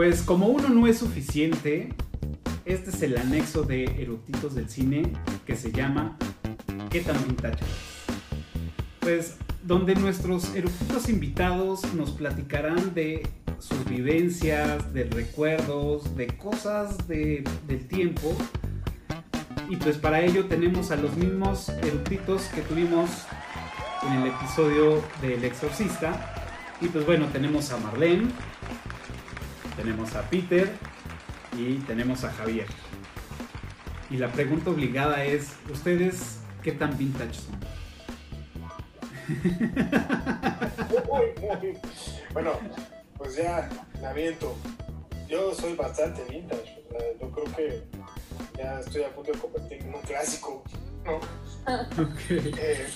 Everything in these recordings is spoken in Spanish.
Pues como uno no es suficiente, este es el anexo de eructitos del cine que se llama ¿Qué tan vintage? Pues donde nuestros eructitos invitados nos platicarán de sus vivencias, de recuerdos, de cosas de, del tiempo. Y pues para ello tenemos a los mismos eructitos que tuvimos en el episodio del exorcista. Y pues bueno, tenemos a Marlene, tenemos a Peter y tenemos a Javier. Y la pregunta obligada es, ¿ustedes qué tan vintage son? Bueno, pues ya me aviento. Yo soy bastante vintage. Yo creo que ya estoy a punto de convertirme en un clásico. ¿no? Eh,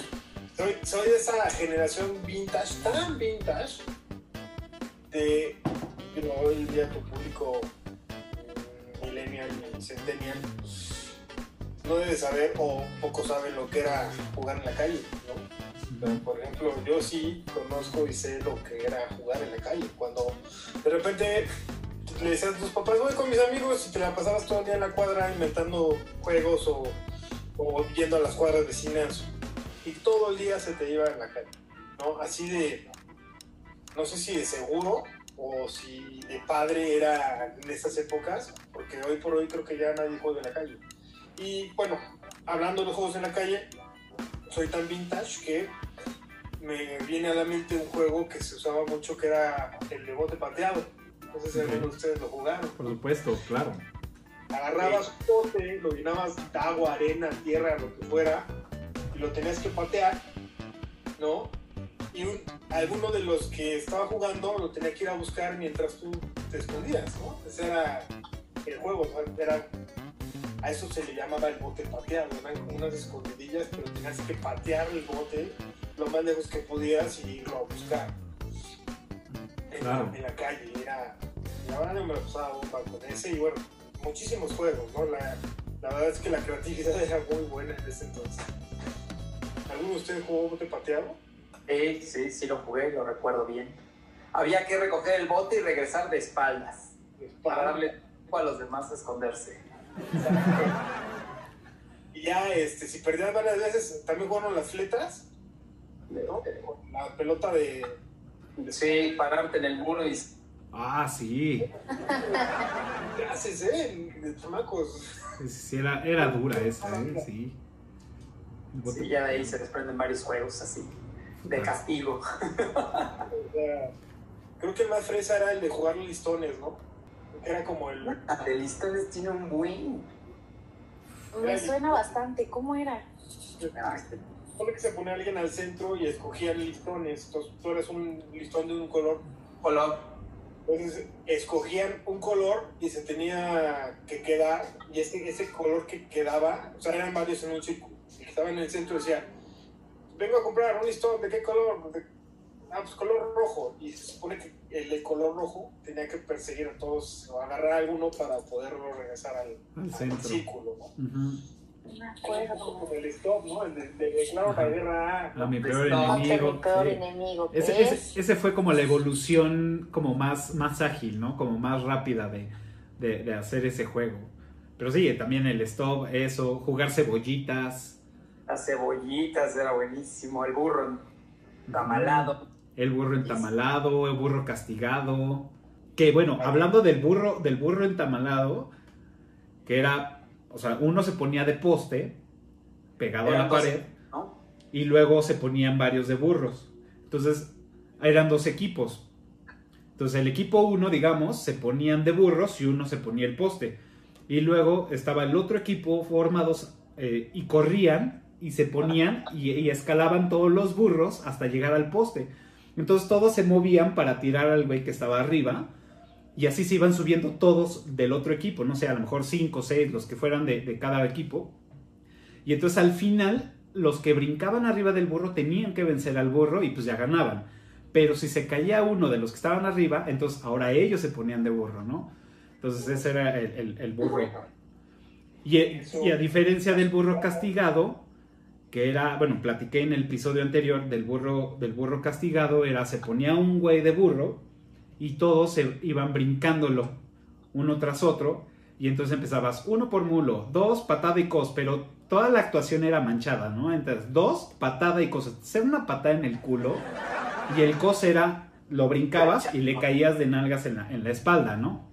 soy, soy de esa generación vintage, tan vintage, de pero hoy en día tu público mm, millennial centennial no debe saber o poco sabe lo que era jugar en la calle, ¿no? Pero, por ejemplo, yo sí conozco y sé lo que era jugar en la calle. Cuando de repente le decías a tus papás, voy con mis amigos y te la pasabas todo el día en la cuadra inventando juegos o, o yendo a las cuadras vecinas y todo el día se te iba en la calle, ¿no? Así de, no sé si de seguro o si de padre era en esas épocas, porque hoy por hoy creo que ya nadie juega en la calle. Y bueno, hablando de juegos en la calle, soy tan vintage que me viene a la mente un juego que se usaba mucho que era el de bote pateado. No sé si alguno de ustedes lo jugaron. Por supuesto, claro. Agarrabas un bote, lo llenabas de agua, arena, tierra, lo que fuera, y lo tenías que patear, ¿no? Y un- alguno de los que estaba jugando lo tenía que ir a buscar mientras tú te escondías, ¿no? Ese era el juego, o sea, era, a eso se le llamaba el bote pateado, eran como unas escondidillas, pero tenías que patear el bote lo más lejos que pudieras y irlo a buscar en, Claro. en la calle. Era, la verdad no me lo pasaba bomba con ese y bueno, muchísimos juegos, ¿no? La, la verdad es que la creatividad era muy buena en ese entonces. ¿Alguno de ustedes jugó bote pateado? Sí, sí, sí lo jugué, lo recuerdo bien. Había que recoger el bote y regresar de espaldas para darle tiempo a los demás a esconderse. Y ya, este, si perdías varias veces, también jugaron las fletas, ¿no? La pelota de... Sí, pararte en el muro y Ah, sí. ¿Qué haces, eh? De chamacos. Sí, sí, era, era dura esa, ¿eh? Sí. Sí, ya de ahí se desprenden varios juegos así, de castigo. O sea, creo que el más fresa era el de jugar listones, ¿no? Era como el... De listones tiene un buen. Me suena bastante. ¿Cómo era? Pone que se ponía alguien al centro y escogían listones. Entonces tú eras un listón de un color. Color. Entonces escogían un color y se tenía que quedar. Y ese, ese color que quedaba, o sea, eran varios en un círculo. El que estaba en el centro decía: Vengo a comprar un listón, ¿de qué color? De- ah, pues color rojo. Y se supone que el de color rojo tenía que perseguir a todos o agarrar a alguno para poderlo regresar al, Al círculo. ¿no? Ujú. No me acuerdo. el stop, ¿no? El de, de declaro la guerra. A mi Pues peor mi enemigo. peor sí. enemigo. ¿qué Ese, es? ese, ese fue como la evolución como más, más ágil, ¿no? Como más rápida de, de, de hacer ese juego. Pero sí, también el stop, eso, jugar cebollitas, Las cebollitas era buenísimo. El burro tamalado. el burro entamalado, el burro castigado. Que bueno, hablando del burro, del burro entamalado, que era, o sea, uno se ponía de poste, pegado a la dos, pared, ¿no? y luego se ponían varios de burros. Entonces, eran dos equipos. Entonces, el equipo uno, digamos, se ponían de burros y uno se ponía el poste. Y luego estaba el otro equipo formados eh, y corrían y se ponían y, y escalaban todos los burros hasta llegar al poste. Entonces, todos se movían para tirar al güey que estaba arriba. Y así se iban subiendo todos del otro equipo. No sé, a lo mejor cinco o seis, los que fueran de, de cada equipo. Y entonces al final los que brincaban arriba del burro tenían que vencer al burro y pues ya ganaban. Pero si se caía uno de los que estaban arriba, entonces ahora ellos se ponían de burro, ¿no? Entonces ese era el, el- el burro. Y, y a diferencia del burro castigado, que era, bueno, platiqué en el episodio anterior del burro, del burro castigado, era se ponía un güey de burro y todos se iban brincándolo uno tras otro y entonces empezabas uno por mulo, dos patada y cos, pero toda la actuación era manchada, ¿no? Entonces, dos patada y cos, era una patada en el culo y el cos era lo brincabas y le caías de nalgas en la, en la espalda, ¿no?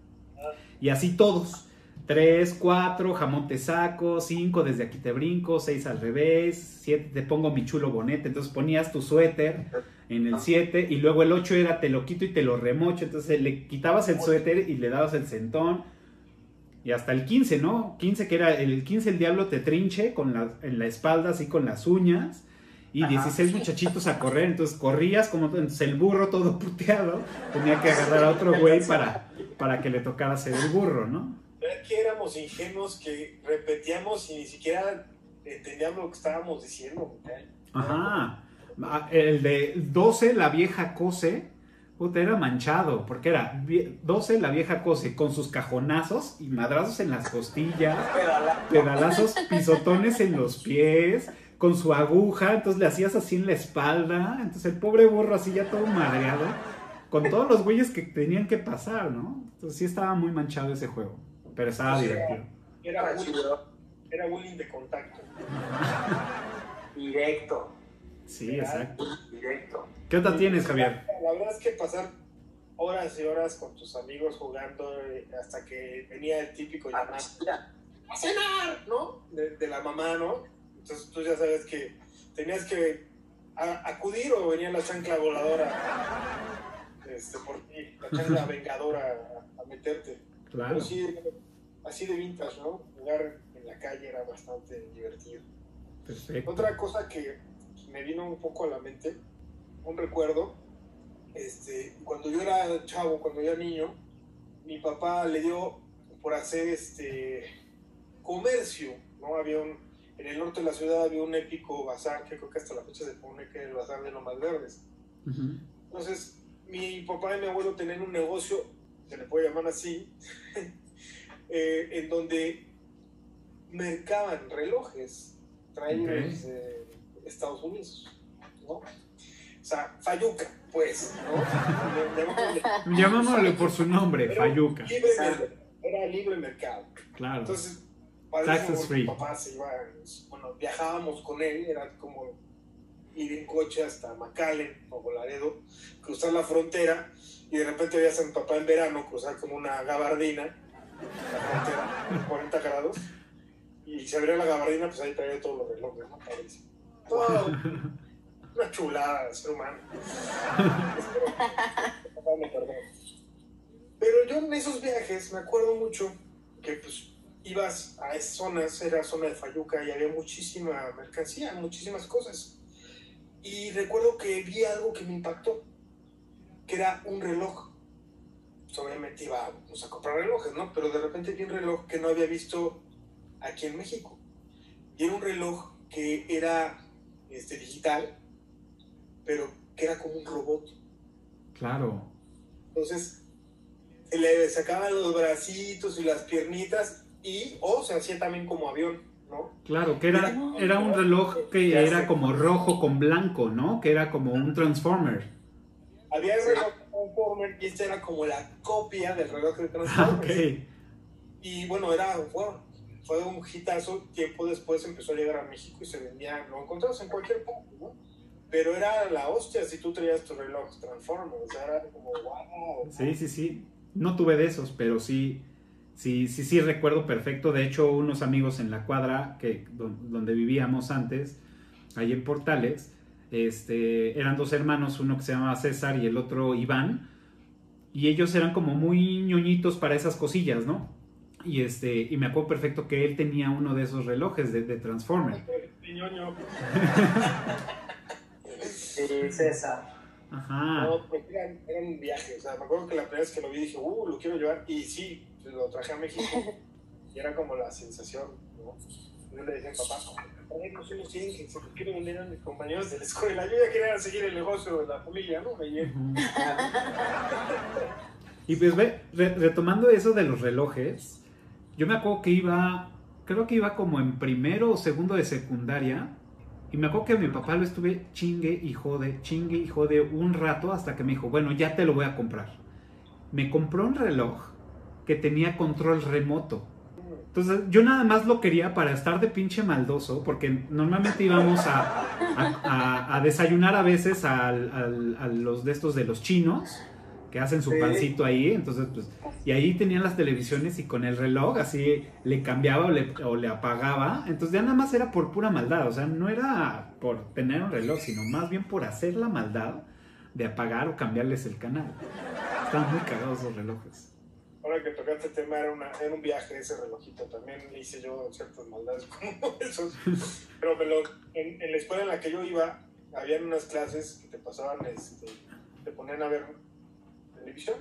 Y así todos. Tres, cuatro, jamón te saco, cinco, desde aquí te brinco, seis al revés, siete, te pongo mi chulo bonete. Entonces ponías tu suéter en el siete y luego el ocho era te lo quito y te lo remocho. Entonces le quitabas el suéter y le dabas el centón. Y hasta el 15, ¿no? 15 que era el 15 el diablo te trinche con la, en la espalda así con las uñas y 16 muchachitos a correr, entonces corrías como entonces el burro todo puteado, tenía que agarrar a otro güey para, para que le tocara ser el burro, ¿no? Era que éramos ingenuos que repetíamos y ni siquiera entendíamos lo que estábamos diciendo. Ajá. Ah, el de 12, la vieja cose, puta, era manchado, porque era 12, la vieja cose, con sus cajonazos y madrazos en las costillas, pedalazos, pisotones en los pies, con su aguja, entonces le hacías así en la espalda, entonces el pobre burro así ya todo madreado, con todos los güeyes que tenían que pasar, ¿no? Entonces sí estaba muy manchado ese juego, pero estaba divertido. Era, era bullying de contacto. Directo. Sí, exacto. Directo. ¿Qué otra tienes, Javier? La verdad es que pasar horas y horas con tus amigos jugando eh, hasta que venía el típico llamado a cenar, ¿no? De, de la mamá, ¿no? Entonces tú ya sabes que tenías que acudir o venía la chancla voladora este, por ti, la chancla vengadora a, meterte. Claro. así de vintage, ¿no? Jugar en la calle era bastante divertido. Perfecto. Otra cosa que me vino un poco a la mente, un recuerdo, este, cuando yo era chavo, cuando yo era niño, mi papá le dio por hacer este comercio, ¿no? Había un, en el norte de la ciudad había un épico bazar, que creo que hasta la fecha se pone que es el bazar de Lomas Verdes. Entonces, mi papá y mi abuelo tenían un negocio, se le puede llamar así, eh, en donde mercaban relojes traídos de Estados Unidos, ¿no? O sea, Fayuca, pues, ¿no? Llamámosle, por su nombre, Fayuca. era libre mercado. Claro. Entonces, Taxes free. Papá se iba, bueno, viajábamos con él, era como ir en coche hasta McAllen o Laredo, cruzar la frontera y de repente veías a mi papá en verano cruzar como una gabardina, la frontera, 40 grados, y se abría la gabardina, pues ahí traía todos los relojes, ¿no? Todo, una chulada de ser humano. Pero yo en esos viajes me acuerdo mucho que pues ibas a esas zonas, era zona de Fayuca y había muchísima mercancía, muchísimas cosas. Y recuerdo que vi algo que me impactó, que era un reloj. Pues, obviamente íbamos a comprar relojes, ¿no? Pero de repente vi un reloj que no había visto aquí en México. Y era un reloj que era este, digital, pero que era como un robot. Claro. Entonces, le sacaban los bracitos y las piernitas y o se hacía también como avión, ¿no? Claro, que era, era un reloj que era como rojo con blanco, ¿no? Que era como un Transformer. Había el reloj Transformer y este era como la copia del reloj de Transformer. okay. Y bueno, era, fue un hitazo, tiempo después empezó a llegar a México y se vendía, lo encontrabas en cualquier punto, ¿no? Pero era la hostia si tú traías tu reloj Transformer, o sea, era como, wow. Sí, sí, sí. No tuve de esos, pero sí Sí, sí, sí, recuerdo perfecto. De hecho, unos amigos en la cuadra que, donde vivíamos antes, ahí en Portales, este, eran dos hermanos, uno que se llamaba César y el otro Iván, y ellos eran como muy ñoñitos para esas cosillas, ¿no? Y, este, y me acuerdo perfecto que él tenía uno de esos relojes de, de Transformer. sí, César. Ajá. No, pues era, era, un viaje. O sea, me acuerdo que la primera vez que lo vi dije, uh, lo quiero llevar. Y sí, lo traje a México y era como la sensación, ¿no? Yo le decía papá, no sé, que se quiero vender a mis compañeros de la escuela. Yo ya quería seguir el negocio de la familia, ¿no? y pues ve, retomando eso de los relojes, yo me acuerdo que iba, creo que iba como en primero o segundo de secundaria. Y me acuerdo que mi papá lo estuve chingue y jode, chingue y jode un rato hasta que me dijo, bueno, ya te lo voy a comprar. me compró un reloj que tenía control remoto. Entonces yo nada más lo quería para estar de pinche maldoso, porque normalmente íbamos a, a, desayunar a veces a los de estos de los chinos, que hacen su pancito ahí, entonces pues, y ahí tenían las televisiones y con el reloj así le cambiaba o le, o le apagaba, entonces ya nada más era por pura maldad, o sea, no era por tener un reloj, sino más bien por hacer la maldad de apagar o cambiarles el canal. Estaban muy cagados los relojes ahora que tocaste el tema, era, una, era un viaje ese relojito. También hice yo ciertas maldades como esos. Pero en, la escuela en la que yo iba, habían unas clases que te pasaban, este, te ponían a ver televisión.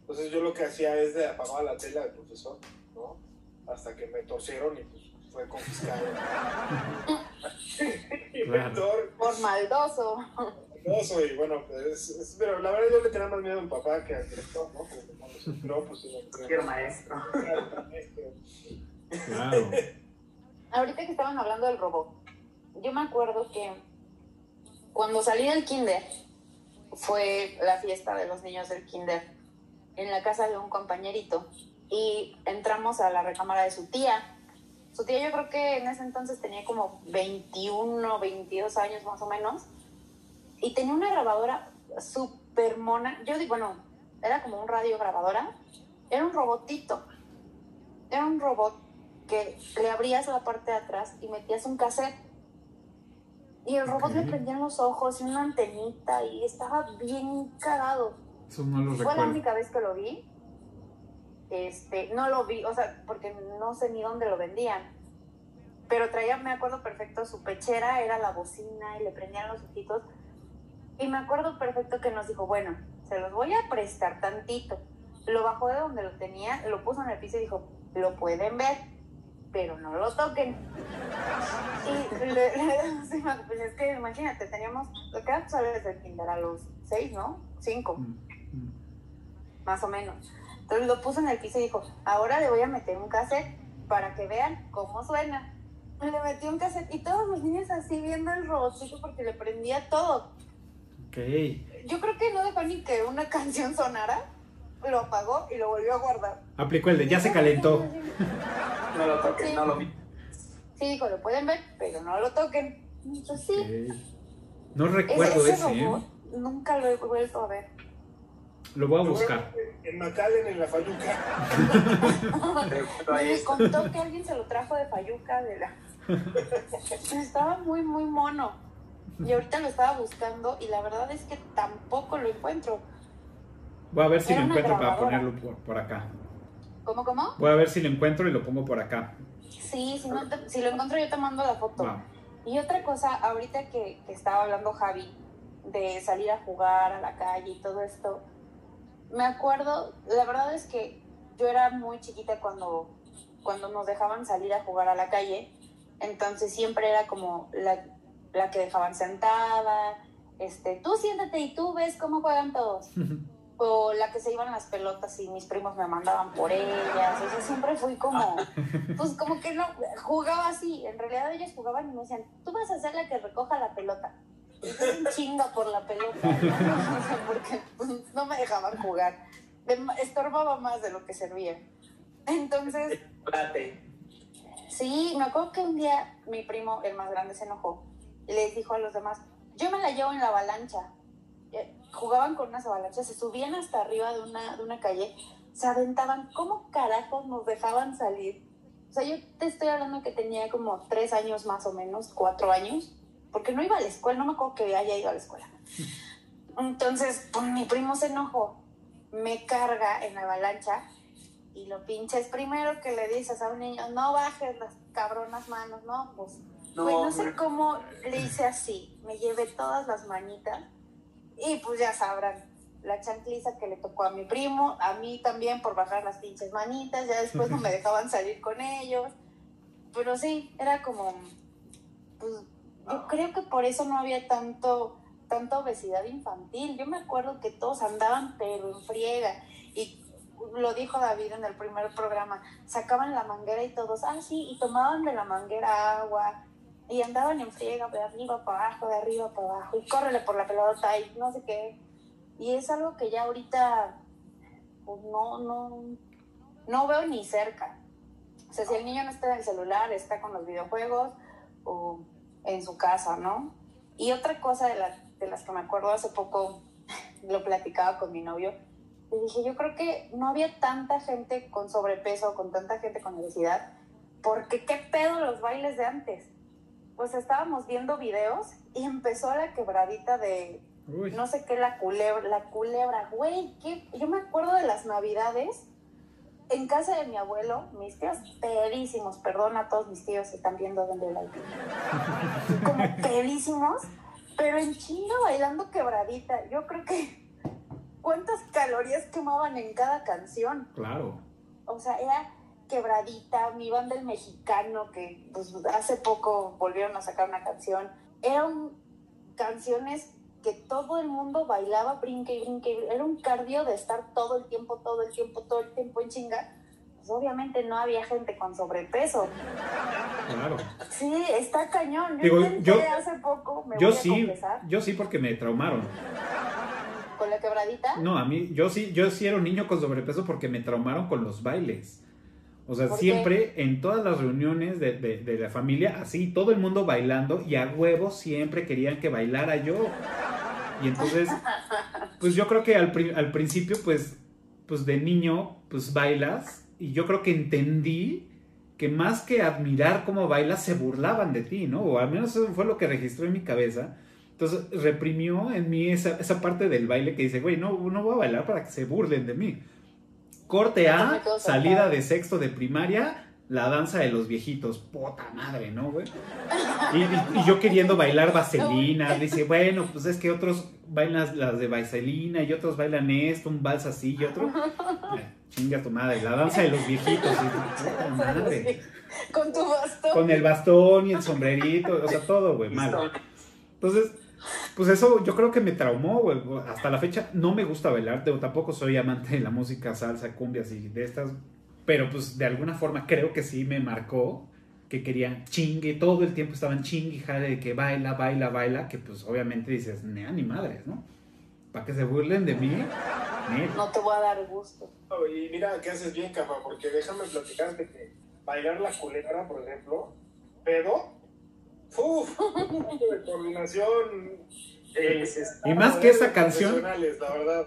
Entonces yo lo que hacía es de apagar la tela del profesor, ¿no? Hasta que me torcieron y pues fue confiscado. Por maldoso y bueno, pues, pero la verdad yo le tenía más miedo a mi papá que al director, ¿no? no, pues Cualquier maestro. Claro. Ahorita que estaban hablando del robot, yo me acuerdo que cuando salí del kinder, fue la fiesta de los niños del kinder en la casa de un compañerito y entramos a la recámara de su tía. Su tía yo creo que en ese entonces tenía como 21, 22 años más o menos y tenía una grabadora súper mona. Yo digo, bueno, era como un radio grabadora. Era un robotito. Era un robot que le abrías la parte de atrás y metías un cassette. Y el robot le prendían los ojos y una antenita y estaba bien cagado. Eso no lo Fue la única vez que lo vi. Este, no lo vi, o sea, porque no sé ni dónde lo vendían. Pero traía, me acuerdo perfecto, su pechera era la bocina y le prendían los ojitos y me acuerdo perfecto que nos dijo, bueno, se los voy a prestar tantito. Lo bajó de donde lo tenía, lo puso en el piso y dijo, lo pueden ver, pero no lo toquen. Y le, pues es que imagínate, teníamos, lo que desde el kinder a los seis, ¿no? Cinco, mm, mm. más o menos. Entonces lo puso en el piso y dijo, ahora le voy a meter un cassette para que vean cómo suena. Le metió un cassette y todos los niños así viendo el robotito porque le prendía todo. Yo creo que no dejó ni que una canción sonara, lo apagó y lo volvió a guardar. Aplicó el de ya se calentó. no lo toquen, no lo vi. Sí, dijo, lo pueden ver, pero no lo toquen. Entonces sí. No recuerdo ese, ¿eh? Nunca lo he vuelto a ver. Lo voy a buscar. En Macallen, en la Fayuca. Me contó que alguien se lo trajo de Fayuca. De la... Estaba muy, muy mono. Y ahorita lo estaba buscando y la verdad es que tampoco lo encuentro. Voy a ver si lo encuentro para ponerlo por, acá. ¿Cómo, cómo? Voy a ver si lo encuentro y lo pongo por acá. Sí, si, si lo encuentro yo te mando la foto. Y otra cosa, ahorita que, que estaba hablando Javi de salir a jugar a la calle y todo esto, me acuerdo, la verdad es que yo era muy chiquita cuando, cuando nos dejaban salir a jugar a la calle, entonces siempre era como la, la que dejaban sentada, este, tú siéntate y tú ves cómo juegan todos. o la que se iban las pelotas y mis primos me mandaban por ellas. O sea, siempre fui como, pues como que no, jugaba así. En realidad ellos jugaban y me decían, tú vas a ser la que recoja la pelota. Y un chinga por la pelota, ¿no? porque pues, no me dejaban jugar. Estorbaba más de lo que servía. Entonces... Sí, me acuerdo que un día mi primo, el más grande, se enojó les dijo a los demás, yo me la llevo en la avalancha. Eh, jugaban con unas avalanchas, se subían hasta arriba de una, de una calle, se aventaban, ¿cómo carajos nos dejaban salir? O sea, yo te estoy hablando que tenía como tres años más o menos, cuatro años, porque no iba a la escuela, no me acuerdo que haya ido a la escuela. Entonces, pues mi primo se enojó, me carga en la avalancha y lo pinches primero que le dices a un niño, no bajes las cabronas manos, no, pues no, no sé cómo le hice así. Me llevé todas las manitas y pues ya sabrán, la chancliza que le tocó a mi primo, a mí también por bajar las pinches manitas, ya después no me dejaban salir con ellos. Pero sí, era como, pues yo creo que por eso no había tanto, tanta obesidad infantil. Yo me acuerdo que todos andaban pero en friega y lo dijo David en el primer programa, sacaban la manguera y todos, ah, sí, y tomaban de la manguera agua, y andaban en friega de arriba para abajo, de arriba para abajo, y córrele por la pelota y no sé qué. Y es algo que ya ahorita pues no, no, no veo ni cerca. O sea, si el niño no está en el celular, está con los videojuegos o en su casa, ¿no? Y otra cosa de, de las que me acuerdo hace poco, lo platicaba con mi novio, le dije, yo creo que no había tanta gente con sobrepeso, con tanta gente con obesidad, porque qué pedo los bailes de antes. Pues estábamos viendo videos y empezó la quebradita de Uy. no sé qué, la culebra, la culebra, güey, ¿qué? yo me acuerdo de las navidades en casa de mi abuelo, mis tíos pedísimos, perdón a todos mis tíos que están viendo donde la como pedísimos, pero en chinga bailando quebradita, yo creo que cuántas calorías quemaban en cada canción, Claro. o sea, era quebradita, mi banda el mexicano, que pues hace poco volvieron a sacar una canción, eran canciones que todo el mundo bailaba, brinque y brinque, era un cardio de estar todo el tiempo, todo el tiempo, todo el tiempo en chinga. Pues obviamente no había gente con sobrepeso. Claro. Sí, está cañón. Yo Digo, yo- hace poco, me Yo voy a sí, confesar, yo sí porque me traumaron. con la quebradita. No, a mí, yo sí, yo sí era un niño con sobrepeso porque me traumaron con los bailes. O sea, ¿Por siempre en todas las reuniones de, de- de la familia, así, todo el mundo bailando y a huevo siempre querían que bailara yo. Y entonces, pues yo creo que al, al principio, pues, pues de niño, pues bailas y yo creo que entendí que más que admirar cómo bailas, se burlaban de ti, ¿no? O al menos eso fue lo que registró en mi cabeza. Entonces reprimió en mí esa, esa parte del baile que dice, güey, no, no voy a bailar para que se burlen de mí. Corte A, salida de sexto de primaria, la danza de los viejitos. Puta madre, ¿no, güey? Y, yo queriendo bailar vaselina. Dice, bueno, pues es que otros bailan las de vaselina y otros bailan esto, un vals así y otro. Ay, chinga tu madre, la danza de los viejitos. Y, puta madre. Con tu bastón. Con el bastón y el sombrerito, o sea, todo, güey, mal. Entonces, pues eso yo creo que me traumó, güey. Hasta la fecha no me gusta bailar, pero tampoco soy amante de la música, salsa, cumbias y de estas. Pero pues de alguna forma creo que sí me marcó que querían chingue, todo el tiempo estaban chingue jale de que baila, baila, baila, que pues obviamente dices, nea, ni madres, ¿no? Para que se burlen de mí. No te voy a dar gusto. Y mira que haces bien, capa, porque déjame platicarte que bailar la culebra, por ejemplo, pero, ¡uf! De coordinación. eh, Y más que esa canción- La.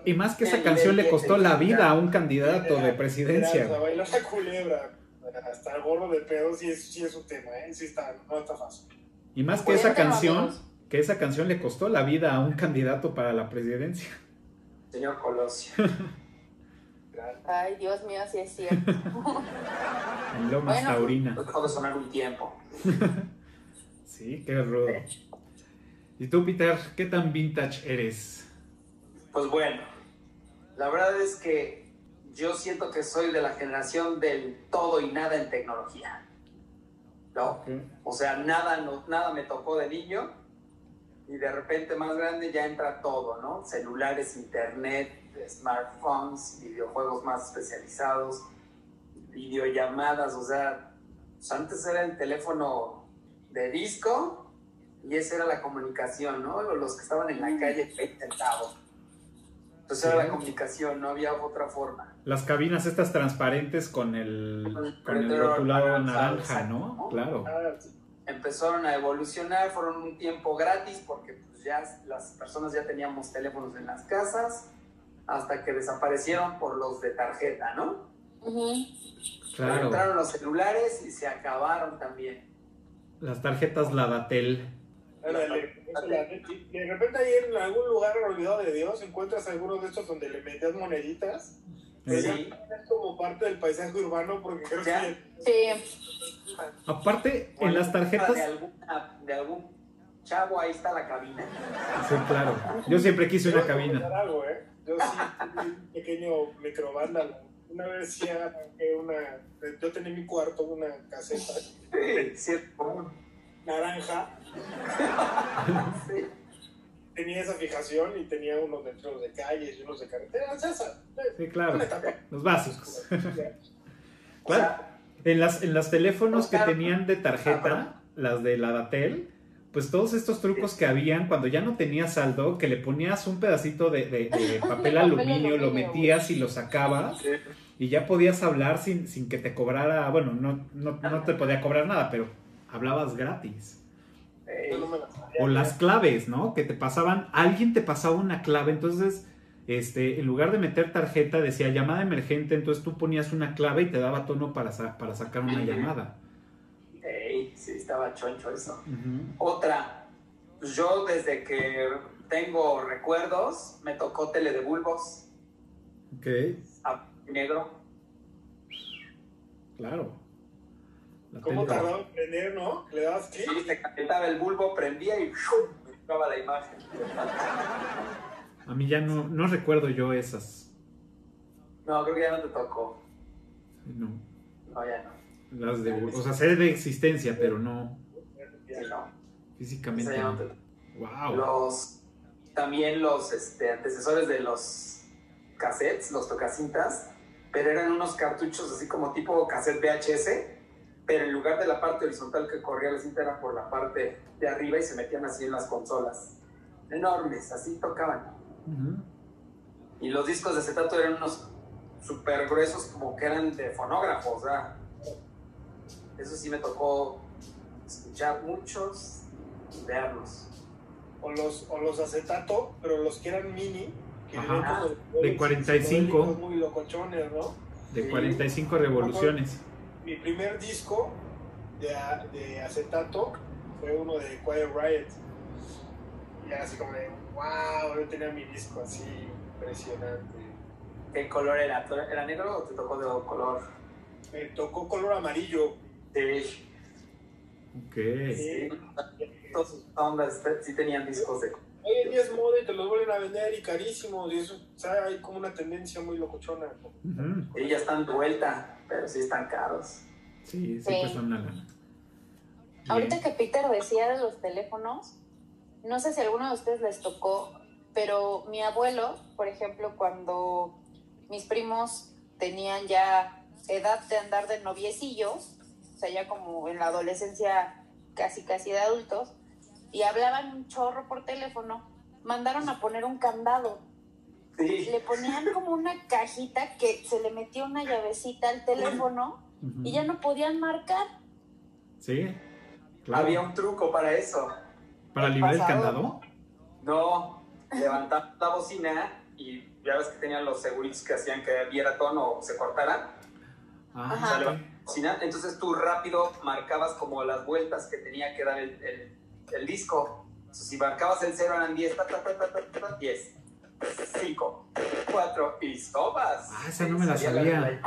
Y más que esa canción le costó la vida a un candidato de presidencia. La culebra, hasta el gorro de pedo, sí es, sí es un tema, ¿eh? Sí está, no está fácil. Y más que esa canción, que esa canción le costó la vida a un candidato para la presidencia. Señor Colosio. Ay, Dios mío, sí es cierto. En Lomas Bueno. Taurina. Dejó de sonar un tiempo. Sí, qué rudo. ¿Y tú, Peter, qué tan vintage eres? Pues bueno, la verdad es que yo siento que soy de la generación del todo y nada en tecnología. ¿No? O sea, nada, no- nada me tocó de niño y de repente más grande ya entra todo, ¿no? Celulares, internet, smartphones, videojuegos más especializados, videollamadas, o sea, pues antes era el teléfono de disco y esa era la comunicación, ¿no? Los que estaban en la calle 20 centavos. Entonces era la comunicación, no había otra forma. Las cabinas estas transparentes con el, con el rotulado naranja, ¿no? ¿no? Claro. Empezaron a evolucionar, fueron un tiempo gratis porque pues, ya las personas ya teníamos teléfonos en las casas hasta que desaparecieron por los de tarjeta, ¿no? Ujú. Claro. Entraron los celulares y se acabaron también. Las tarjetas Ladatel. Ándale, eso la- y de repente ahí en algún lugar olvidado de Dios encuentras algunos de estos donde le metías moneditas. Sí. es como parte del paisaje urbano porque creo Ya. que Sí, Aparte, en las De, tarjetas... alguna- de algún chavo, ahí está la cabina. Sí, claro. Yo siempre quise una cabina. algo, ¿eh? Yo sí un pequeño microvándalo. Una vez ya arranqué una. Yo tenía en mi cuarto una caseta Cierto. naranja. Sí. Tenía esa fijación y tenía unos letreros de calles y unos de carreteras. Esa. Sí, claro. Los básicos. O sea, En las, en los teléfonos que tenían de tarjeta, las de Ladatel, pues todos estos trucos que habían cuando ya no tenías saldo, que le ponías un pedacito de, de- de papel aluminio, lo metías y lo sacabas y ya podías hablar sin, sin que te cobrara, bueno, no, no, no te podía cobrar nada, pero hablabas gratis. O las claves, ¿no? Que te pasaban, alguien te pasaba una clave, entonces, este, en lugar de meter tarjeta, decía llamada emergente, entonces tú ponías una clave y te daba tono para, sa- para sacar una llamada. Sí, estaba choncho eso. Otra, pues yo desde que tengo recuerdos, me tocó tele de bulbos, Ok, a negro. claro. La ¿Cómo tele- tardaba en prender, no? Le dabas Sí, clic. se calentaba el bulbo, prendía y ¡shum! me tocaba la imagen. A mí ya no, no recuerdo yo esas. No, creo que ya no te tocó. No, No, ya no. Las de, o sea, sé de existencia, pero no físicamente. No Wow. Los, también los este, antecesores de los cassettes, los tocacintas, pero eran unos cartuchos así como tipo cassette VHS, pero en lugar de la parte horizontal que corría la cinta era por la parte de arriba y se metían así en las consolas. Enormes, así tocaban. Y los discos de acetato eran unos súper gruesos como que eran de fonógrafo, o sea, eso sí me tocó escuchar muchos y verlos. O los, o los acetato, pero los que eran mini. Que Ajá. venían como De 45. psicodélicos Muy locochones, ¿no? De Sí. 45 revoluciones. Mi primer disco de, de acetato fue uno de Quiet Riot. Y era así como de, wow, yo tenía mi disco así impresionante. ¿Qué color era? ¿Era negro o te tocó de color? Me tocó color amarillo. Sí. Ok. Sí. Todas sus ondas sí tenían discos de Hoy en día es moda y te los vuelven a vender y carísimos. Y eso, o sea, hay como una tendencia muy locochona. Ujú. Y ya están de vuelta, pero sí están caros. Sí, sí, Sí. pues son lana. Ahorita que Peter decía de los teléfonos, no sé si a alguno de ustedes les tocó, pero mi abuelo, por ejemplo, cuando mis primos tenían ya edad de andar de noviecillos, o sea, ya como en la adolescencia casi casi de adultos, y hablaban un chorro por teléfono, mandaron a poner un candado. Sí. Le ponían como una cajita que se le metía una llavecita al teléfono y ya no podían marcar. Sí, claro. Había un truco para eso. ¿Para librar el candado? No, levantar la bocina y ya ves que tenían los seguritos que hacían que viera tono o se cortara. Ah, Ajá. O sea, Entonces tú rápido marcabas como las vueltas que tenía que dar el, el- el disco. Entonces, si marcabas el cero eran 10, ta, ta, ta, ta, ta, ta, 10, 5, 4 y sopas. Ah, esa no me la sabía.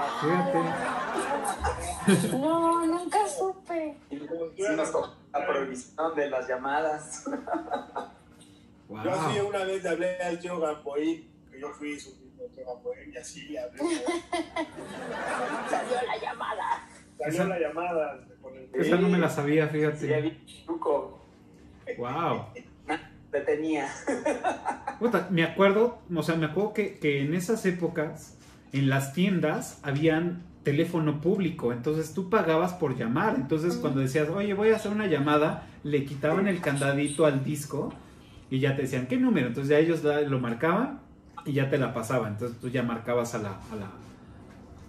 Fíjate. No, nunca supe. Sí, nos tocó la prohibición de las llamadas. Wow. Yo así una vez hablé al tío Gamboín, que yo fui su y así le hablé. Salió la llamada. Salió la llamada con el Esa no me la sabía, fíjate. truco. Wow. Detenía. Puta, me acuerdo, o sea, me acuerdo que, que en esas épocas, en las tiendas, habían teléfono público, entonces tú pagabas por llamar, entonces cuando decías, oye, voy a hacer una llamada, le quitaban el candadito al disco y ya te decían, ¿qué número? Entonces ya ellos la- lo marcaban y ya te la pasaban, entonces tú ya marcabas a la... A la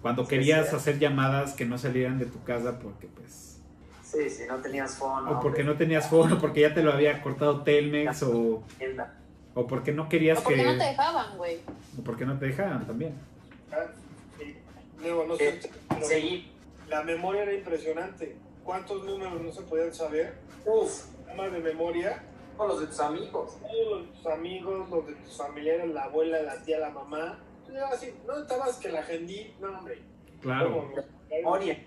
cuando Sí, querías sí. hacer llamadas que no salieran de tu casa porque pues... Sí, si no tenías phone. O porque no tenías fono, porque ya te lo había cortado Telmex o, Tienda. o porque no querías O porque que... no te dejaban, güey. o porque no te dejaban también. Y luego, no sé, Seguí. la memoria era impresionante. ¿Cuántos números no se podían saber? Uf, Nada más de memoria. Con los de tus amigos. Los de tus amigos, los de tus familiares, la abuela, la tía, la mamá. Así, no estabas que la agendí, no, hombre. Claro. Memoria.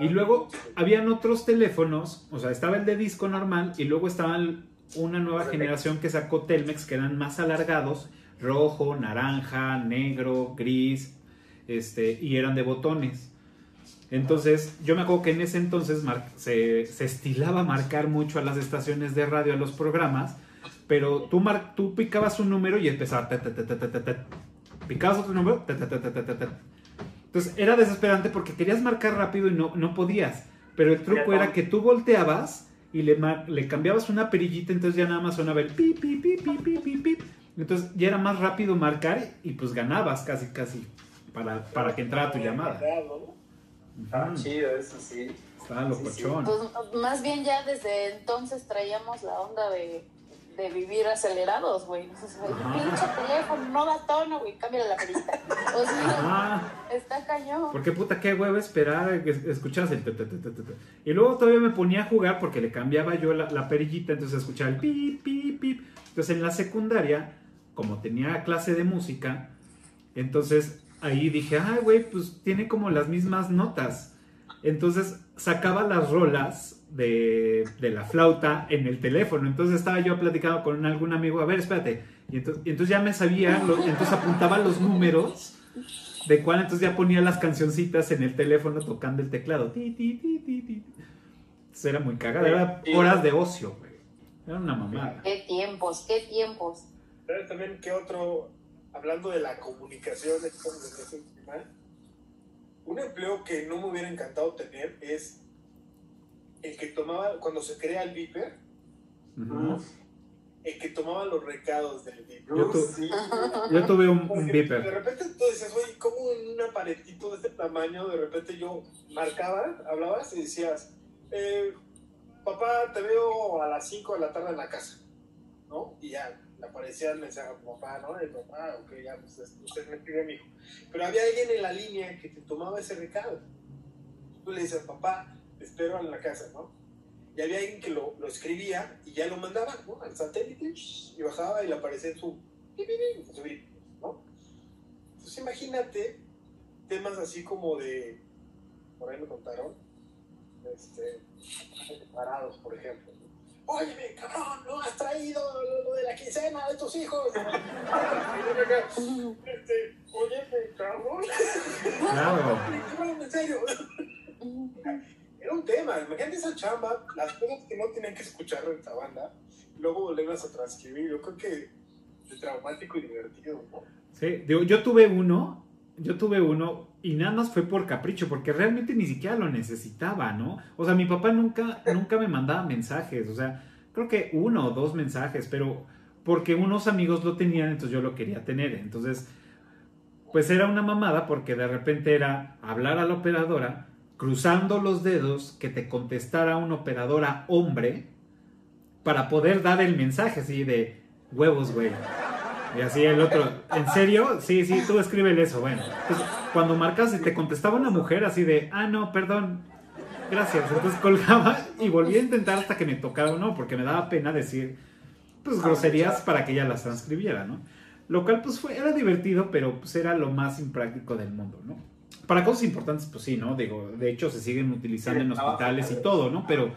Y luego habían otros teléfonos, o sea, estaba el de disco normal y luego estaba el- una nueva generación que sacó Telmex que eran más alargados, rojo, naranja, negro, gris, este, y eran de botones. Entonces, yo me acuerdo que en ese entonces se, se estilaba marcar mucho a las estaciones de radio, a los programas, pero tú, mar- tú picabas un número y empezaba... ta, ta, ta. Picabas otro número... Entonces era desesperante porque querías marcar rápido y no, no podías. Pero el truco era que tú volteabas y le, le cambiabas una perillita, entonces ya nada más sonaba el pip, pip, pip, pip, pip, pip. Entonces ya era más rápido marcar y pues ganabas casi, casi para, para que entrara tu llamada. Ah, chido, eso sí. Estaba locochón. Pues más bien ya desde entonces traíamos la onda de, de vivir acelerados, güey. O sea, el pinche teléfono no da tono, güey, cámbiale la perita. O sea, está cañón. Porque puta, qué huevo esperar que escuchas el... Y luego todavía me ponía a jugar porque le cambiaba yo la, la perillita, entonces escuchaba el pip, pip, pip. Entonces en la secundaria, como tenía clase de música, entonces ahí dije, ay, güey, pues tiene como las mismas notas. Entonces sacaba las rolas de, la flauta en el teléfono. Entonces estaba yo platicando con algún amigo, a ver, espérate. Y entonces, ya me sabía, entonces apuntaba los números de cuál, entonces ya ponía las cancioncitas en el teléfono tocando el teclado. Entonces era muy cagado, era horas de ocio, güey. Era una mamada. Qué tiempos, qué tiempos. ¿Sabes también qué otro, hablando de la comunicación, un empleo que no me hubiera encantado tener es el que tomaba, cuando se crea el Viper, el que tomaba los recados del Viper. Yo, tuve un, Viper. De repente tú dices, oye, ¿cómo en un aparatito de este tamaño, de repente yo marcaba, hablabas y decías, eh, papá, te veo a las 5 de la tarde en la casa, ¿no? Y ya, le aparecía el mensaje a papá, ¿no? El papá, ok, ya, pues usted me pide mi hijo. Pero había alguien en la línea que te tomaba ese recado. Tú le dices, papá, te espero en la casa, ¿no? Y había alguien que lo, lo escribía y ya lo mandaba, ¿no? Al satélite y bajaba y le aparecía en su, ¿no? Entonces imagínate temas así como de, por ahí me contaron, este, parados, por ejemplo. Óyeme, cabrón, no has traído lo de la quincena de tus hijos. este, óyeme, cabrón. Claro. en serio. Era un tema, imagínate esa chamba, las cosas que no tenían que escuchar en esta banda, luego volverlas a transcribir. Yo creo que es traumático y divertido, ¿no? Sí, digo, yo tuve uno, yo tuve uno y nada más fue por capricho, porque realmente ni siquiera lo necesitaba, ¿no? O sea, mi papá nunca, nunca me mandaba mensajes, o sea, creo que uno o dos mensajes, pero porque unos amigos lo tenían, entonces yo lo quería tener. Entonces, pues era una mamada porque de repente era hablar a la operadora, cruzando los dedos, que te contestara una operadora hombre, para poder dar el mensaje así de huevos, güey. Y así el otro, ¿en serio? Sí, sí, tú escríbele eso, bueno. Entonces, cuando marcas y te contestaba una mujer así de, ah, no, perdón, gracias. Entonces colgaba y volví a intentar hasta que me tocara uno, porque me daba pena decir, pues, groserías para que ella las transcribiera, ¿no? Lo cual, pues, fue, era divertido, pero pues era lo más impráctico del mundo, ¿no? Para cosas importantes, pues sí, ¿no? Digo, de hecho se siguen utilizando en hospitales y todo, ¿no? Pero,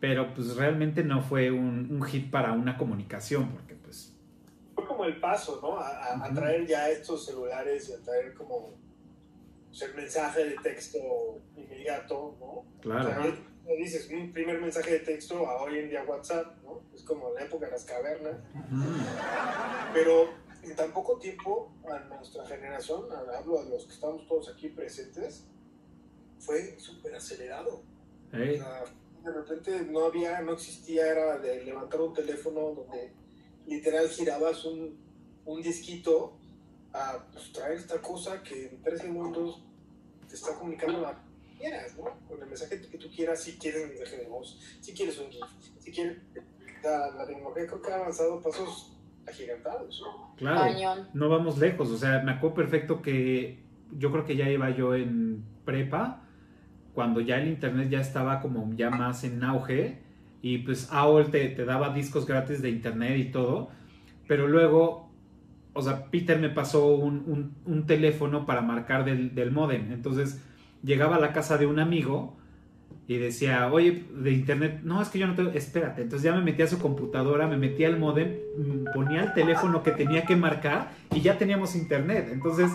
pero pues realmente no fue un, un hit para una comunicación, porque como el paso, ¿no? A, traer ya estos celulares y a traer como pues, el mensaje de texto inmediato, ¿no? Claro. O sea, dices, un primer mensaje de texto a hoy en día WhatsApp, ¿no? Es como la época de las cavernas. Pero en tan poco tiempo, a nuestra generación, hablo de los que estamos todos aquí presentes, fue súper acelerado. de repente no había, no existía, era de levantar un teléfono donde literal girabas un, un disquito a pues, traer esta cosa que en tres segundos te está comunicando la quieras, ¿no? Con el mensaje que tú quieras, si quieres un mensaje de voz, si quieres un GIF, si quieres... La, la tecnología creo que ha avanzado pasos agigantados. Claro, no vamos lejos, o sea, me acuerdo perfecto que yo creo que ya iba yo en prepa, cuando ya el internet ya estaba como ya más en auge, y pues AOL te, te daba discos gratis de internet y todo, pero luego o sea, Peter me pasó un, un, teléfono para marcar del, del, modem. Entonces llegaba a la casa de un amigo y decía, oye, de internet, no, es que yo no tengo, espérate. Entonces ya me metía a su computadora, me metía al modem, mm, ponía el teléfono que tenía que marcar y ya teníamos internet. Entonces,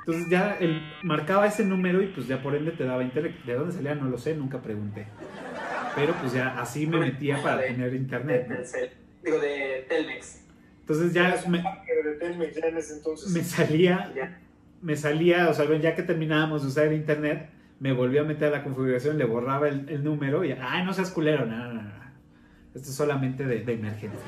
entonces ya él marcaba ese número y pues ya por ende te daba internet. ¿De dónde salía? No lo sé, nunca pregunté. Pero pues ya así me metía para tener internet. Digo, de Telmex. Entonces ya me, me salía, me salía, o sea, ya que terminábamos de usar internet, me volví a meter a la configuración, le borraba el, número y, ay, no seas culero, no, no, no. Esto es solamente de, de emergencia.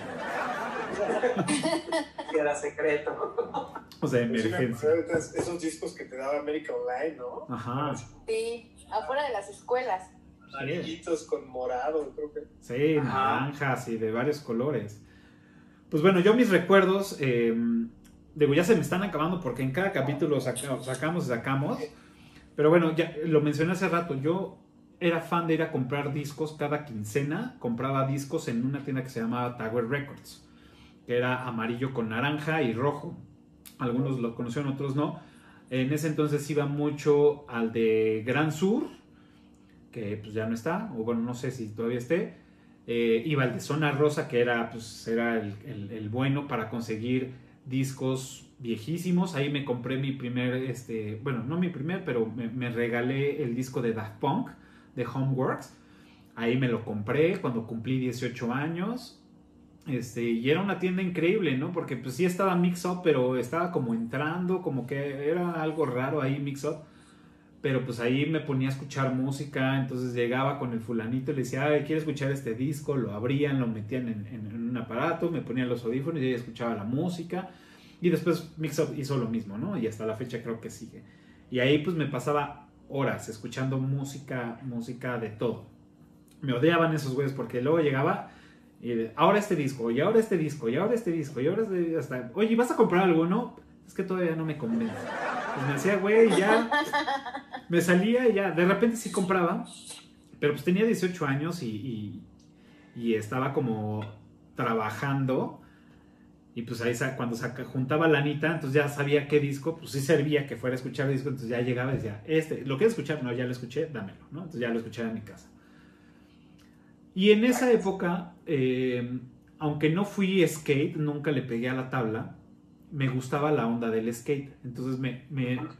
Era secreto. O sea, emergencia. esos discos que te daba América Online, ¿no? Ajá. Sí, afuera de las escuelas. Amarillitos con morado, creo que. Sí, naranjas y de varios colores. Pues bueno, yo mis recuerdos, eh, digo, ya se me están acabando porque en cada capítulo sacamos y sacamos. Pero bueno, ya lo mencioné hace rato, yo era fan de ir a comprar discos cada quincena, compraba discos en una tienda que se llamaba Tower Records, que era amarillo con naranja y rojo. Algunos lo conocieron, otros no. En ese entonces iba mucho al de Gran Sur, que pues ya no está, o bueno, no sé si todavía esté. Eh, iba al de Zona Rosa, que era, pues, era el, bueno para conseguir discos viejísimos. Ahí me compré mi primer, este, bueno, no mi primer, pero me, regalé el disco de Daft Punk, de Homeworks. Ahí me lo compré cuando cumplí 18 años. Este, y era una tienda increíble, ¿no? Porque pues sí estaba Mix Up, pero estaba como entrando, como que era algo raro ahí Mix Up pero pues ahí me ponía a escuchar música, entonces llegaba con el fulanito y le decía, Ay, quiero escuchar este disco, lo abrían, lo metían en, un aparato, me ponían los audífonos y ahí escuchaba la música. Y después Mixup hizo lo mismo, ¿no? Y hasta la fecha creo que sigue. Y ahí pues me pasaba horas escuchando música, música de todo. Me odiaban esos güeyes porque luego llegaba y ahora este disco, y ahora este disco, y ahora este disco, y ahora este hasta, oye, ¿vas a comprar alguno? Es que todavía no me convence. Pues me decía, güey, ya me salía y ya, de repente sí compraba, pero pues tenía 18 años y, y, estaba como trabajando. Y pues ahí cuando saca, juntaba la anita, entonces ya sabía qué disco, pues sí servía que fuera a escuchar disco, entonces ya llegaba y decía, este, ¿lo quieres escuchar? No, ya lo escuché, dámelo, ¿no? Entonces ya lo escuché en mi casa. Y en esa época, eh, aunque no fui skate, nunca le pegué a la tabla, me gustaba la onda del skate. Entonces me,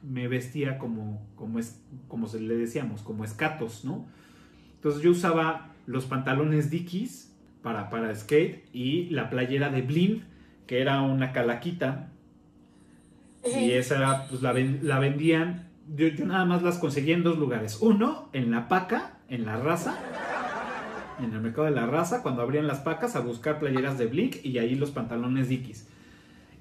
me, vestía como, como, es, como se le decíamos, como escatos, ¿no? Entonces yo usaba los pantalones Dickies para, para skate y la playera de Blind, que era una calaquita. Y esa era, pues la, la vendían, yo, yo, nada más las conseguí en dos lugares. Uno, en la paca, en la raza, en el mercado de la raza, cuando abrían las pacas a buscar playeras de Blink y ahí los pantalones Dickies.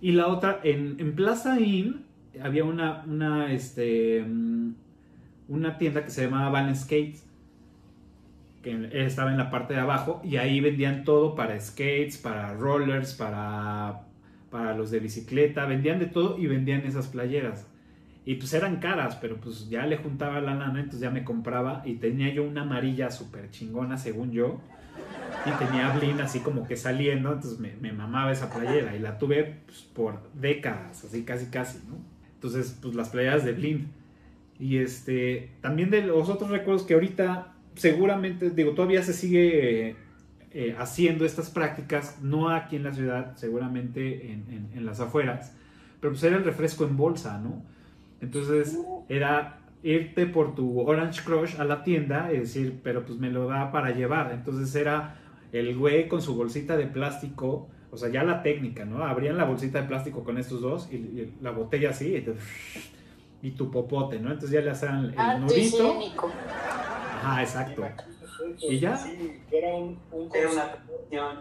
Y la otra, en, Plaza Inn había una, una, este, mm, una tienda que se llamaba Van Skates, que estaba en la parte de abajo, y ahí vendían todo para skates, para rollers, para, para los de bicicleta, vendían de todo y vendían esas playeras. Y pues eran caras, pero pues ya le juntaba la lana, entonces ya me compraba y tenía yo una amarilla súper chingona según yo y tenía Blin así como que saliendo, entonces me, mamaba esa playera y la tuve pues, por décadas, así casi casi, ¿no? Entonces, pues las playeras de Blin. Y este, también de los otros recuerdos que ahorita seguramente, digo, todavía se sigue eh, haciendo estas prácticas, no aquí en la ciudad, seguramente en, en las afueras, pero pues era el refresco en bolsa, ¿no? Entonces era irte por tu Orange Crush a la tienda y decir, pero pues me lo da para llevar. Entonces era el güey con su bolsita de plástico, o sea, ya la técnica, ¿no? Abrían la bolsita de plástico con estos dos y, la botella así y, tu popote, ¿no? Entonces ya le hacían el ah, nudito. Ajá, exacto. Y ya. Sí, era un, un cañón.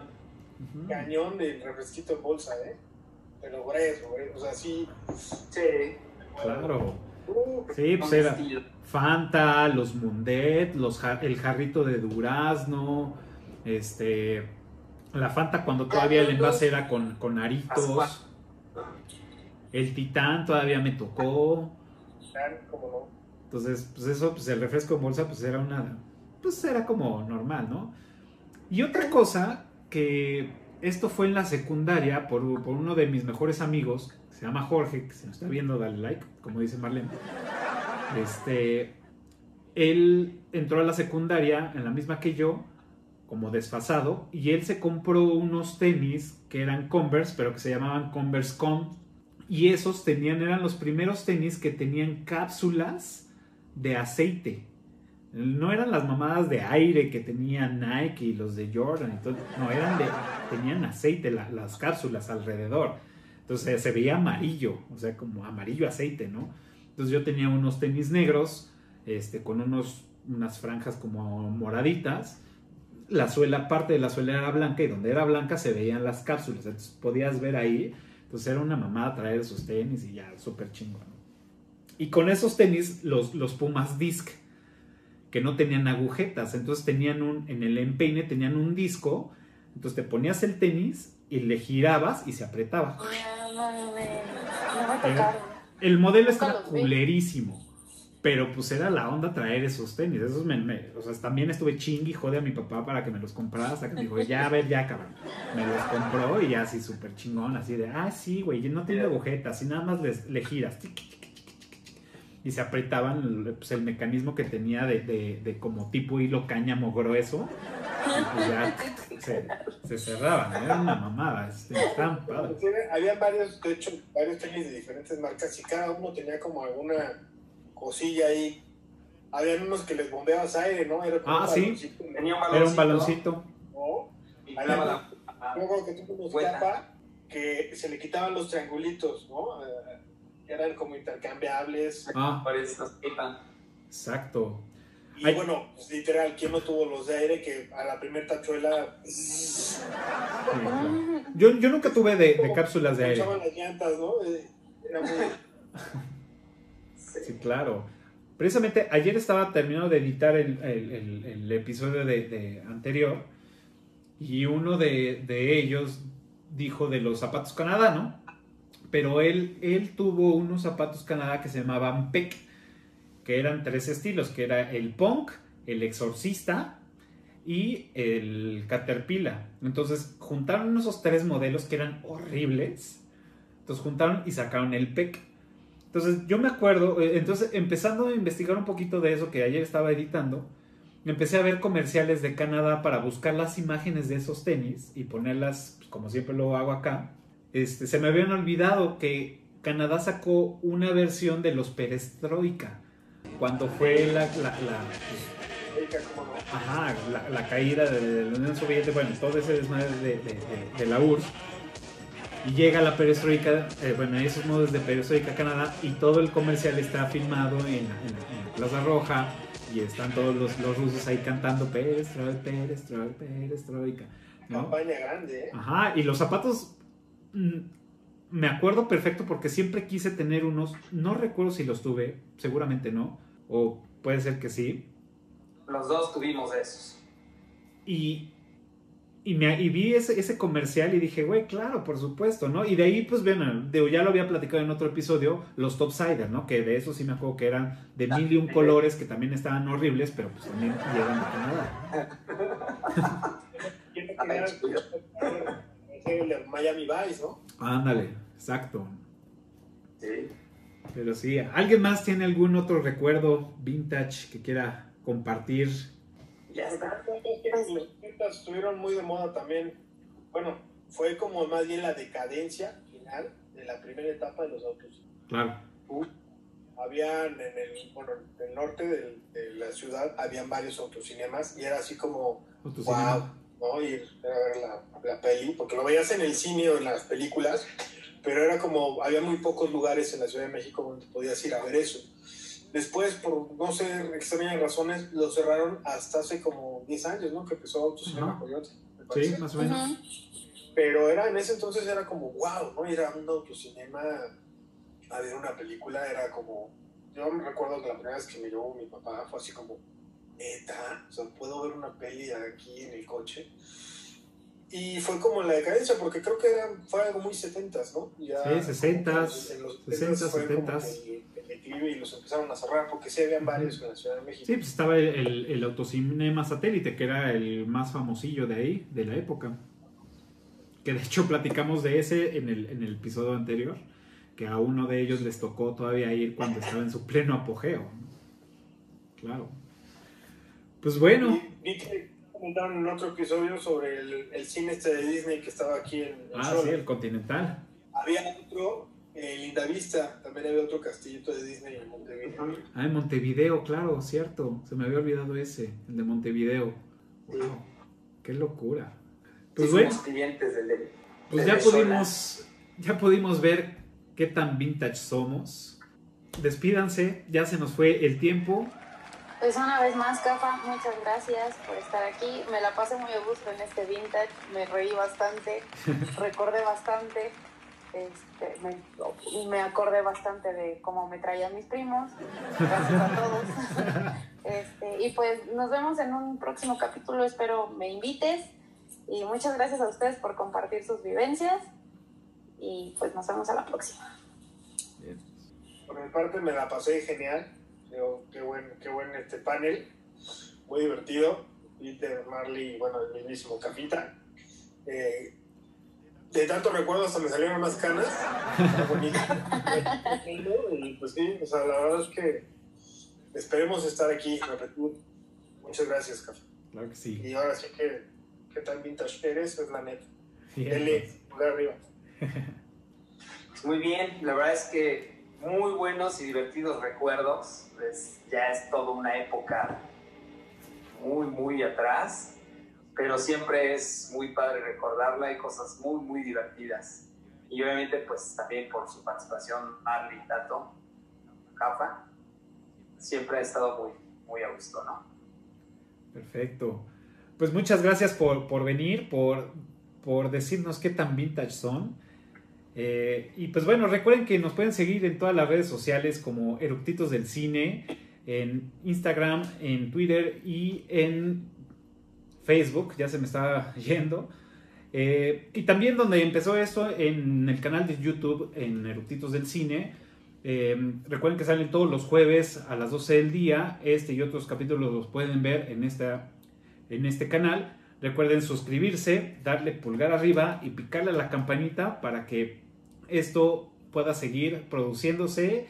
cañón de refresquito en bolsa, ¿eh? Pero grueso, güey. O sea, sí. Sí. Claro. Sí, pues era Fanta, los Mundet, los, el jarrito de durazno, este, la Fanta cuando todavía el envase era con, con aritos. El Titán todavía me tocó. Entonces, pues eso, pues el refresco en bolsa, pues era una, pues era como normal, ¿no? Y otra cosa que esto fue en la secundaria por, por uno de mis mejores amigos, se llama Jorge, que se nos está viendo, dale like, como dice Marlene. Este, él entró a la secundaria en la misma que yo como desfasado y él se compró unos tenis que eran Converse, pero que se llamaban Converse Con y esos tenían eran los primeros tenis que tenían cápsulas de aceite. No eran las mamadas de aire que tenían Nike y los de Jordan y todo, no, eran de tenían aceite las cápsulas alrededor. Entonces se veía amarillo, o sea, como amarillo aceite, ¿no? Entonces yo tenía unos tenis negros este, con unos, unas franjas como moraditas. La suela, parte de la suela era blanca y donde era blanca se veían las cápsulas. Entonces podías ver ahí. Entonces era una mamada traer esos tenis y ya, súper chingón. Y con esos tenis, los, los Pumas Disc, que no tenían agujetas. Entonces tenían un, en el empeine tenían un disco. Entonces te ponías el tenis y le girabas y se apretaba. No, no, no, me- no me tocaron. El modelo estaba culerísimo. Pero pues era la onda traer esos tenis. Esos me, me- o sea, también estuve chingui y jode a mi papá para que me los comprara. Hasta que me dijo, ya, a ver, ya, cabrón. Me los compró y ya así súper chingón. Así de, ah, sí, güey, no tiene agujetas. Y nada más les, le giras. Y se apretaban pues, el mecanismo que tenía de, de- de como tipo hilo cáñamo grueso. Y pues ya se, se cerraban. Era una mamada. estaban padres. Había varios, de hecho, varios tenis de diferentes marcas y cada uno tenía como alguna cosilla ahí. Habían unos que les bombeabas aire, ¿no? Era como Ah, un sí. baloncito, Tenía un baloncito. Era un baloncito. Luego que tú unos Buena. capa que se le quitaban los triangulitos, ¿no? Eh, eran como intercambiables. Ah, nos quitan. exacto. Y Ay. bueno, literal, ¿quién no tuvo los de aire que a la primera tachuela. Yo, yo nunca tuve de, de cápsulas de aire. las llantas, ¿no? Eh, Era muy... Sí, claro. Precisamente ayer estaba terminando de editar el, el- el- el episodio de, de anterior y uno de, de ellos dijo de los zapatos Canadá, ¿no? Pero él, él tuvo unos zapatos Canadá que se llamaban PEC, que eran tres estilos, que era el punk, el exorcista y el caterpillar. Entonces juntaron esos tres modelos que eran horribles. Entonces juntaron y sacaron el PEC. Entonces yo me acuerdo, eh, entonces empezando a investigar un poquito de eso que ayer estaba editando, empecé a ver comerciales de Canadá para buscar las imágenes de esos tenis y ponerlas, pues, como siempre lo hago acá. Este, se me habían olvidado que Canadá sacó una versión de los Perestroika, cuando fue la, la- la, Oiga, ¿cómo no? Ajá, la, la caída de, la Unión Soviética, bueno, todo ese desmadre de, de- de- de la URSS. Y llega la perestroika, eh, bueno, esos modos de perestroika Canadá, y todo el comercial está filmado en, en- en la Plaza Roja, y están todos los, los rusos ahí cantando perestroika, perestroika, perestroika. ¿no? Campaña grande, ¿eh? Ajá, y los zapatos, mm, me acuerdo perfecto porque siempre quise tener unos, no recuerdo si los tuve, seguramente no, o puede ser que sí, Los dos tuvimos esos. Y, y, me, y vi ese, ese comercial y dije, güey, claro, por supuesto, ¿no? Y de ahí, pues, bueno, de- ya lo había platicado en otro episodio, los Topsider, ¿no? Que de eso sí me acuerdo que eran de mil y un colores, que también estaban horribles, pero pues también llegan de Canadá. ¿Quién no quería hacer el Miami Vice, no? Ándale, exacto. Sí. Pero sí, ¿alguien más tiene algún otro recuerdo vintage que quiera compartir? Ya está. Los 70 estuvieron muy de moda también. Bueno, fue como más bien la decadencia final de la primera etapa de los autos. Claro. Habían en el, bueno, en el norte del- de, la ciudad, habían varios autocinemas y era así como, wow, ¿no? Ir a ver la, la peli, porque lo veías en el cine o en las películas, pero era como, había muy pocos lugares en la Ciudad de México donde podías ir a ver eso. Después, por no sé extrañas razones, lo cerraron hasta hace como 10 años, ¿no? Que empezó Autocinema. Coyote, me Sí, más o menos. Pero era, en ese entonces era como, wow, ¿no? Ir a un autocinema a ver una película, era como, yo me recuerdo que la primera vez que me llevó mi papá fue así como, neta, o sea, puedo ver una peli aquí en el coche. Y fue como la decadencia, porque creo que era, fue algo muy setentas, ¿no? Ya, Sí, 60s, en los 60s, fue como 70s. que el y los empezaron a cerrar, porque sí habían varios en la Ciudad de México. Sí, pues estaba el, el, el autocinema satélite, que era el más famosillo de ahí, de la época. Que de hecho platicamos de ese en el, en el episodio anterior, que a uno de ellos les tocó todavía ir cuando estaba en su pleno apogeo. Claro. Pues bueno, Y vi que comentaron en otro episodio sobre el, el cine este de Disney que estaba aquí en, ah, sí, el Continental. Había otro en Lindavista, también había otro castillito de Disney en Montevideo. Ah, en Montevideo, claro, cierto. Se me había olvidado ese, el de Montevideo. Wow, qué locura. Pues Sí, bueno. somos clientes del de- Pues de ya pudimos, ya pudimos ver qué tan vintage somos. Despídanse, ya se nos fue el tiempo. Pues una vez más, Cafa, muchas gracias por estar aquí. Me la pasé muy a gusto en este vintage, me reí bastante, recordé bastante, este, me, me, acordé bastante de cómo me traían mis primos. Gracias a todos. Este, y pues nos vemos en un próximo capítulo, espero me invites. Y muchas gracias a ustedes por compartir sus vivencias. Y pues nos vemos a la próxima. Por mi parte me la pasé genial qué buen, qué buen este panel, muy divertido. Peter, Marley, bueno, el mismísimo Capita. Eh, de tanto recuerdo hasta me salieron más canas. y pues sí, o sea, la verdad es que esperemos estar aquí, repetir. Muchas gracias, Café. Claro que sí. Y ahora sí que, ¿qué tan vintage eres? Es la neta. Dele, arriba. Muy bien, la verdad es que muy buenos y divertidos recuerdos. ya es toda una época muy, muy atrás, pero siempre es muy padre recordarla. Hay cosas muy, muy divertidas. Y obviamente, pues también por su participación, Marley, Tato, Jafa, siempre ha estado muy, muy a gusto, ¿no? Perfecto. Pues muchas gracias por, por venir, por, por decirnos qué tan vintage son. Eh, y pues bueno, recuerden que nos pueden seguir en todas las redes sociales como Eructitos del Cine, en Instagram, en Twitter y en Facebook, ya se me está yendo. Eh, y también donde empezó esto, en el canal de YouTube, en Eructitos del Cine. Eh, recuerden que salen todos los jueves a las 12 del día. Este y otros capítulos los pueden ver en, esta, en este canal. Recuerden suscribirse, darle pulgar arriba y picarle a la campanita para que esto pueda seguir produciéndose.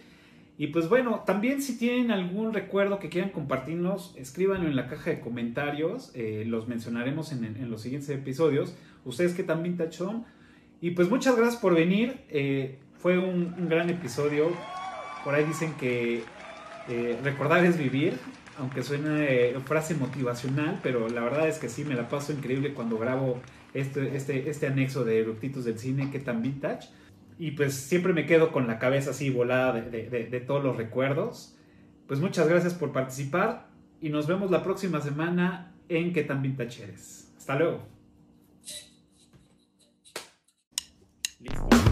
Y pues bueno, también si tienen algún recuerdo que quieran compartirnos, escríbanlo en la caja de comentarios. Eh, los mencionaremos en, los siguientes episodios. Ustedes que también tachón. Y pues muchas gracias por venir. Eh, fue un, gran episodio. Por ahí dicen que eh, recordar es vivir. Aunque suene frase motivacional, pero la verdad es que sí, me la paso increíble cuando grabo este, este, este anexo de Eructitos del Cine, que tan vintage y pues siempre me quedo con la cabeza así volada de, de, todos los recuerdos. Pues muchas gracias por participar y nos vemos la próxima semana en Qué tan vintage eres. Hasta luego. Listo.